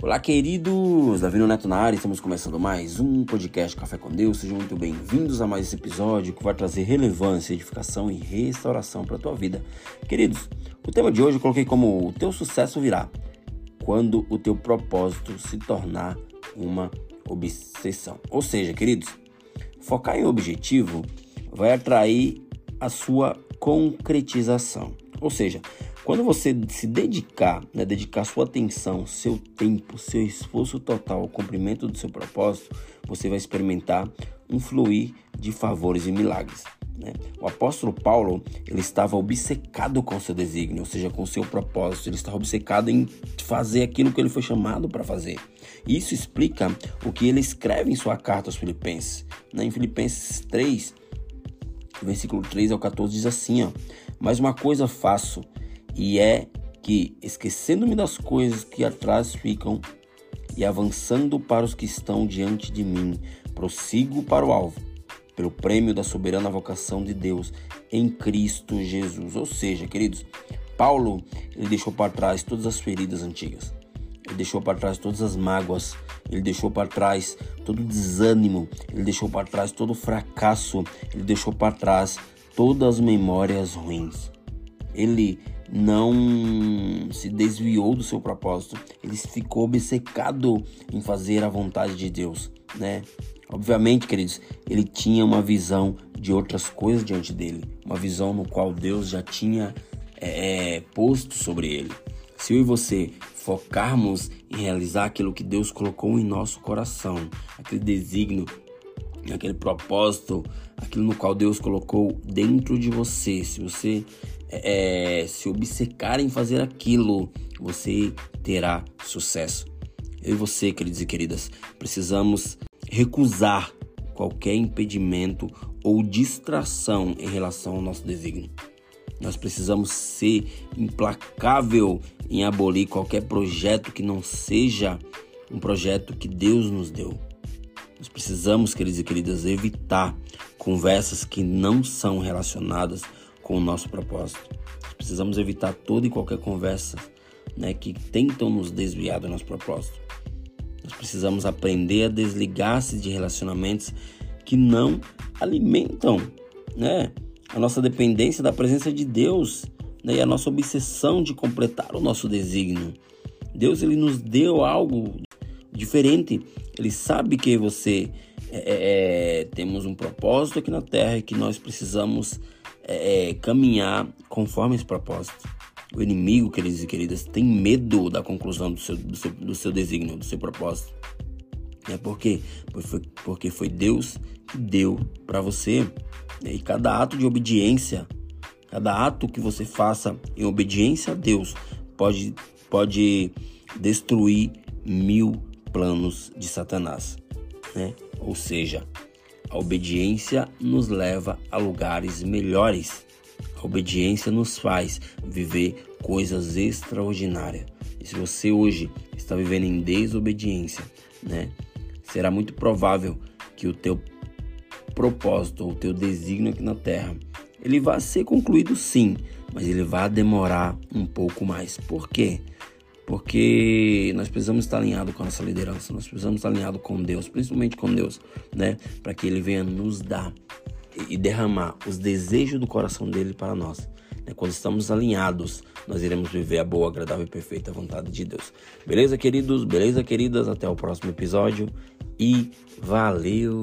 Olá, queridos! Davi Neto na área, estamos começando mais um podcast Café com Deus. Sejam muito bem-vindos a mais esse episódio que vai trazer relevância, edificação e restauração para a tua vida. Queridos, o tema de hoje eu coloquei como o teu sucesso virá quando o teu propósito se tornar uma obsessão. Ou seja, queridos, focar em objetivo vai atrair a sua concretização. Ou seja, quando você se dedicar, né, dedicar sua atenção, seu tempo, seu esforço total ao cumprimento do seu propósito, você vai experimentar um fluir de favores e milagres. Né? O apóstolo Paulo ele estava obcecado com seu desígnio, ou seja, com seu propósito. Ele estava obcecado em fazer aquilo que ele foi chamado para fazer. Isso explica o que ele escreve em sua carta aos Filipenses. Né? Em Filipenses 3, versículo 3 ao 14 diz assim: ó, Mas uma coisa faço e é que, esquecendo-me das coisas que atrás ficam e avançando para os que estão diante de mim, prossigo para o alvo, pelo prêmio da soberana vocação de Deus em Cristo Jesus. Ou seja, queridos, Paulo ele deixou para trás todas as feridas antigas. Ele deixou para trás todas as mágoas, ele deixou para trás todo o desânimo, ele deixou para trás todo o fracasso, ele deixou para trás todas as memórias ruins. Ele não se desviou do seu propósito, ele ficou obcecado em fazer a vontade de Deus, né? Obviamente, queridos, ele tinha uma visão de outras coisas diante dele, uma visão no qual Deus já tinha é, é posto sobre ele. Se eu e você focarmos em realizar aquilo que Deus colocou em nosso coração, aquele desígnio, aquele propósito, aquilo no qual Deus colocou dentro de você, se você é, se obcecar em fazer aquilo, você terá sucesso. Eu e você, queridos e queridas, precisamos recusar qualquer impedimento ou distração em relação ao nosso desígnio. Nós precisamos ser implacável em abolir qualquer projeto que não seja um projeto que Deus nos deu. Nós precisamos, queridos e queridas, evitar conversas que não são relacionadas com o nosso propósito. Precisamos evitar toda e qualquer conversa né, que tentam nos desviar do nosso propósito. Nós precisamos aprender a desligar-se de relacionamentos que não alimentam né, a nossa dependência da presença de Deus né, e a nossa obsessão de completar o nosso desígnio. Deus ele nos deu algo diferente. Ele sabe que você é, é, é temos um propósito aqui na Terra e que nós precisamos é, é, caminhar conforme esse propósito. O inimigo, queridos e queridas, tem medo da conclusão do seu, do seu, do seu desígnio, do seu propósito. É porque, porque foi Deus que deu para você. E cada ato de obediência, cada ato que você faça em obediência a Deus, pode, pode destruir mil planos de Satanás. Né? Ou seja, a obediência nos leva a lugares melhores. A obediência nos faz viver coisas extraordinárias. E se você hoje está vivendo em desobediência, né, será muito provável que o teu propósito o teu desígnio aqui na terra, ele vai ser concluído sim, mas ele vai demorar um pouco mais. Por quê? Porque nós precisamos estar alinhados com a nossa liderança, nós precisamos estar alinhados com Deus, principalmente com Deus, né? Para que Ele venha nos dar e derramar os desejos do coração dele para nós. Né? Quando estamos alinhados, nós iremos viver a boa, agradável e perfeita vontade de Deus. Beleza, queridos? Beleza, queridas? Até o próximo episódio e valeu!